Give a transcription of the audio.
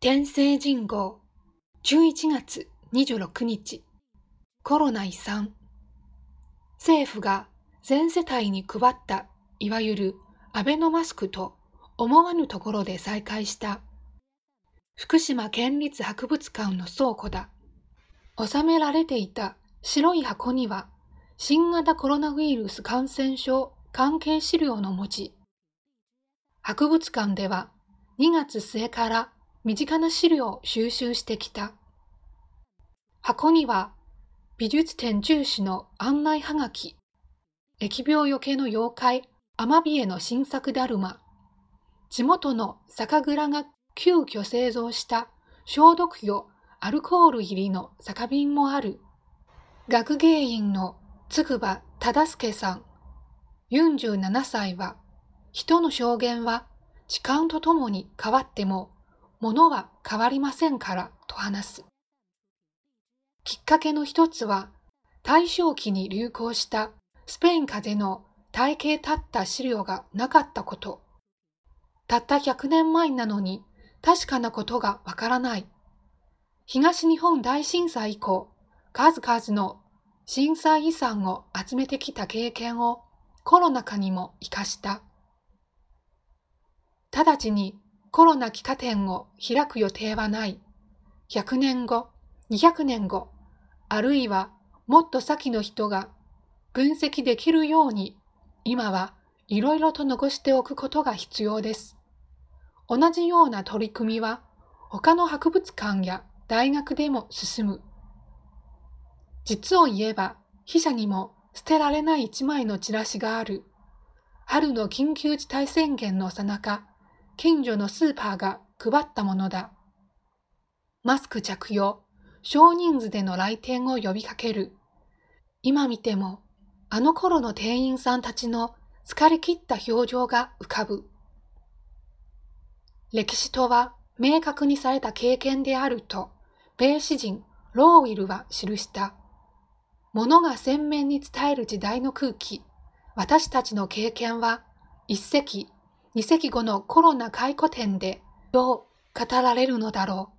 天聖人号。11月26日。コロナ遺産。政府が全世帯に配ったいわゆるアベノマスクと思わぬところで再開した福島県立博物館の倉庫だ。収められていた白い箱には新型コロナウイルス感染症関係資料の文字博物館では2月末から身近な資料を収集してきた。箱には美術展重視の案内はがき、疫病よけの妖怪、アマビエの新作だるま、地元の酒蔵が急遽製造した消毒用アルコール入りの酒瓶もある。学芸員のつぐば忠助さん、47歳は、人の証言は時間とともに変わってもものは変わりませんからと話す。きっかけの一つは、大正期に流行したスペイン風邪の体系立った資料がなかったこと。たった100年前なのに確かなことがわからない。東日本大震災以降、数々の震災遺産を集めてきた経験をコロナ禍にも活かした。直ちにコロナ帰化店を開く予定はない。100年後、200年後、あるいはもっと先の人が分析できるように、今はいろいろと残しておくことが必要です。同じような取り組みは他の博物館や大学でも進む。実を言えば、筆者にも捨てられない一枚のチラシがある。春の緊急事態宣言のさなか、近所のスーパーが配ったものだ。マスク着用、少人数での来店を呼びかける。今見ても、あの頃の店員さんたちの疲れ切った表情が浮かぶ。歴史とは明確にされた経験であると、米詩人ローウィルは記した。物が鮮明に伝える時代の空気、私たちの経験は一石二隻後のコロナ回顧展でどう語られるのだろう。